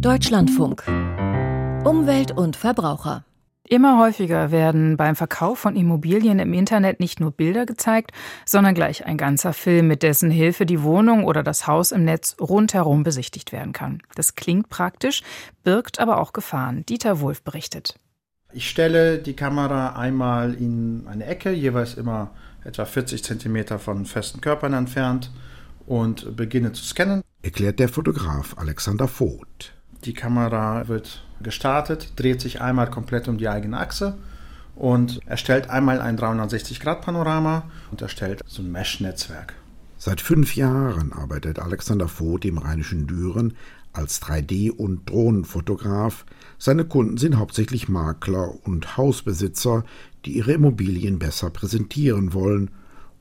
Deutschlandfunk. Umwelt und Verbraucher. Immer häufiger werden beim Verkauf von Immobilien im Internet nicht nur Bilder gezeigt, sondern gleich ein ganzer Film, mit dessen Hilfe die Wohnung oder das Haus im Netz rundherum besichtigt werden kann. Das klingt praktisch, birgt aber auch Gefahren. Dieter Wulff berichtet. Ich stelle die Kamera einmal in eine Ecke, jeweils immer etwa 40 Zentimeter von festen Körpern entfernt und beginne zu scannen. Erklärt der Fotograf Alexander Voth. Die Kamera wird gestartet, dreht sich einmal komplett um die eigene Achse und erstellt einmal ein 360-Grad-Panorama und erstellt so ein Mesh-Netzwerk. Seit fünf Jahren arbeitet Alexander Voth im Rheinischen Düren als 3D- und Drohnenfotograf. Seine Kunden sind hauptsächlich Makler und Hausbesitzer, die ihre Immobilien besser präsentieren wollen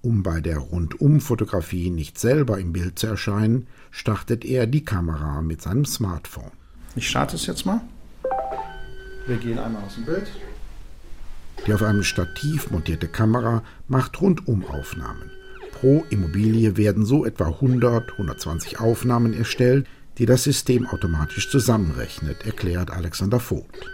um bei der Rundumfotografie nicht selber im Bild zu erscheinen, startet er die Kamera mit seinem Smartphone. Ich starte es jetzt mal. Wir gehen einmal aus dem Bild. Die auf einem Stativ montierte Kamera macht Rundumaufnahmen. Pro Immobilie werden so etwa 100, 120 Aufnahmen erstellt, die das System automatisch zusammenrechnet, erklärt Alexander Vogt.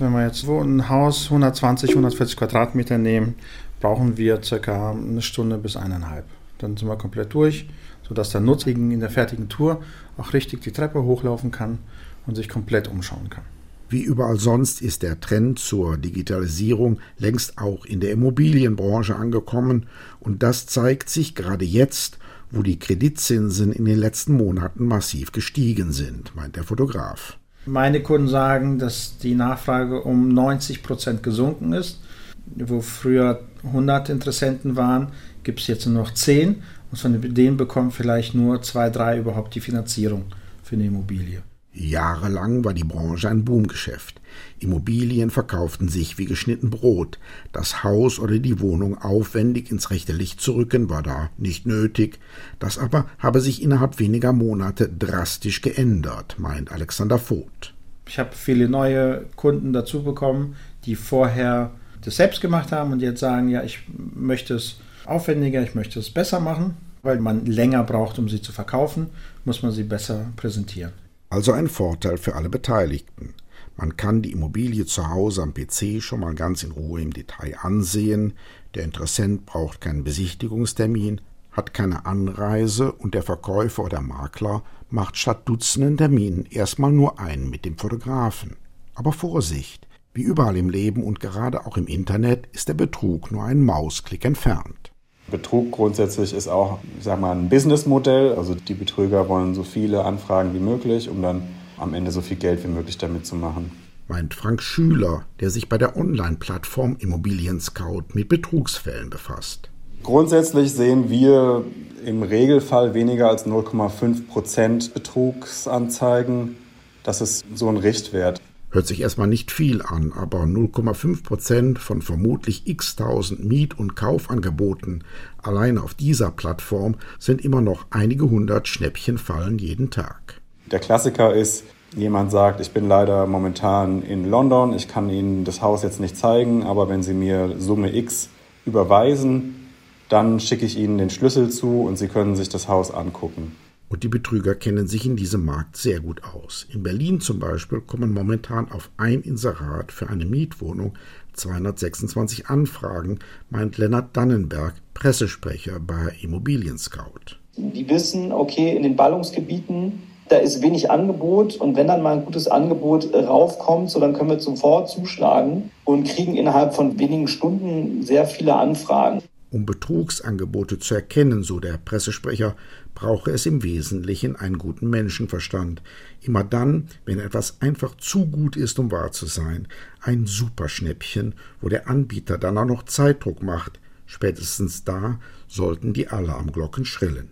Wenn wir jetzt so ein Haus 120, 140 Quadratmeter nehmen, brauchen wir circa eine Stunde bis eineinhalb. Dann sind wir komplett durch, sodass der Nutzer in der fertigen Tour auch richtig die Treppe hochlaufen kann und sich komplett umschauen kann. Wie überall sonst ist der Trend zur Digitalisierung längst auch in der Immobilienbranche angekommen und das zeigt sich gerade jetzt, wo die Kreditzinsen in den letzten Monaten massiv gestiegen sind, meint der Fotograf. Meine Kunden sagen, dass die Nachfrage um 90 Prozent gesunken ist wo früher 100 Interessenten waren, gibt es jetzt nur noch 10 und von denen bekommen vielleicht nur zwei, drei überhaupt die Finanzierung für eine Immobilie. Jahrelang war die Branche ein Boomgeschäft. Immobilien verkauften sich wie geschnitten Brot. Das Haus oder die Wohnung aufwendig ins rechte Licht zu rücken war da nicht nötig. Das aber habe sich innerhalb weniger Monate drastisch geändert, meint Alexander Voth. Ich habe viele neue Kunden dazu bekommen, die vorher das selbst gemacht haben und jetzt sagen, ja, ich möchte es aufwendiger, ich möchte es besser machen, weil man länger braucht, um sie zu verkaufen, muss man sie besser präsentieren. Also ein Vorteil für alle Beteiligten. Man kann die Immobilie zu Hause am PC schon mal ganz in Ruhe im Detail ansehen. Der Interessent braucht keinen Besichtigungstermin, hat keine Anreise und der Verkäufer oder Makler macht statt Dutzenden Terminen erstmal nur einen mit dem Fotografen. Aber Vorsicht! Wie überall im Leben und gerade auch im Internet ist der Betrug nur ein Mausklick entfernt. Betrug grundsätzlich ist auch, ich sag mal, ein Businessmodell. Also die Betrüger wollen so viele Anfragen wie möglich, um dann am Ende so viel Geld wie möglich damit zu machen. Meint Frank Schüler, der sich bei der Online-Plattform Immobilien Scout mit Betrugsfällen befasst. Grundsätzlich sehen wir im Regelfall weniger als 0,5 Prozent Betrugsanzeigen. Das ist so ein Richtwert. Hört sich erstmal nicht viel an, aber 0,5 Prozent von vermutlich x tausend Miet- und Kaufangeboten allein auf dieser Plattform sind immer noch einige hundert Schnäppchenfallen jeden Tag. Der Klassiker ist, jemand sagt, ich bin leider momentan in London, ich kann Ihnen das Haus jetzt nicht zeigen, aber wenn Sie mir Summe X überweisen, dann schicke ich Ihnen den Schlüssel zu und Sie können sich das Haus angucken. Und die Betrüger kennen sich in diesem Markt sehr gut aus. In Berlin zum Beispiel kommen momentan auf ein Inserat für eine Mietwohnung 226 Anfragen, meint Lennart Dannenberg, Pressesprecher bei Immobilien Scout. Die wissen, okay, in den Ballungsgebieten, da ist wenig Angebot und wenn dann mal ein gutes Angebot raufkommt, so dann können wir sofort zuschlagen und kriegen innerhalb von wenigen Stunden sehr viele Anfragen. Um Betrugsangebote zu erkennen, so der Pressesprecher, brauche es im Wesentlichen einen guten Menschenverstand. Immer dann, wenn etwas einfach zu gut ist, um wahr zu sein. Ein Superschnäppchen, wo der Anbieter dann auch noch Zeitdruck macht. Spätestens da sollten die Alarmglocken schrillen.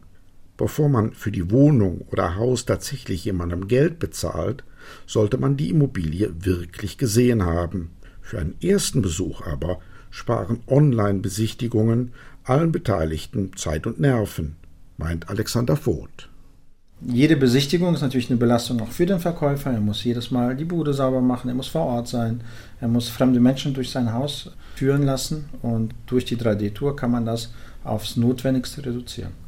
Bevor man für die Wohnung oder Haus tatsächlich jemandem Geld bezahlt, sollte man die Immobilie wirklich gesehen haben. Für einen ersten Besuch aber sparen Online-Besichtigungen allen Beteiligten Zeit und Nerven, meint Alexander Voth. Jede Besichtigung ist natürlich eine Belastung auch für den Verkäufer. Er muss jedes Mal die Bude sauber machen, er muss vor Ort sein, er muss fremde Menschen durch sein Haus führen lassen und durch die 3D-Tour kann man das aufs Notwendigste reduzieren.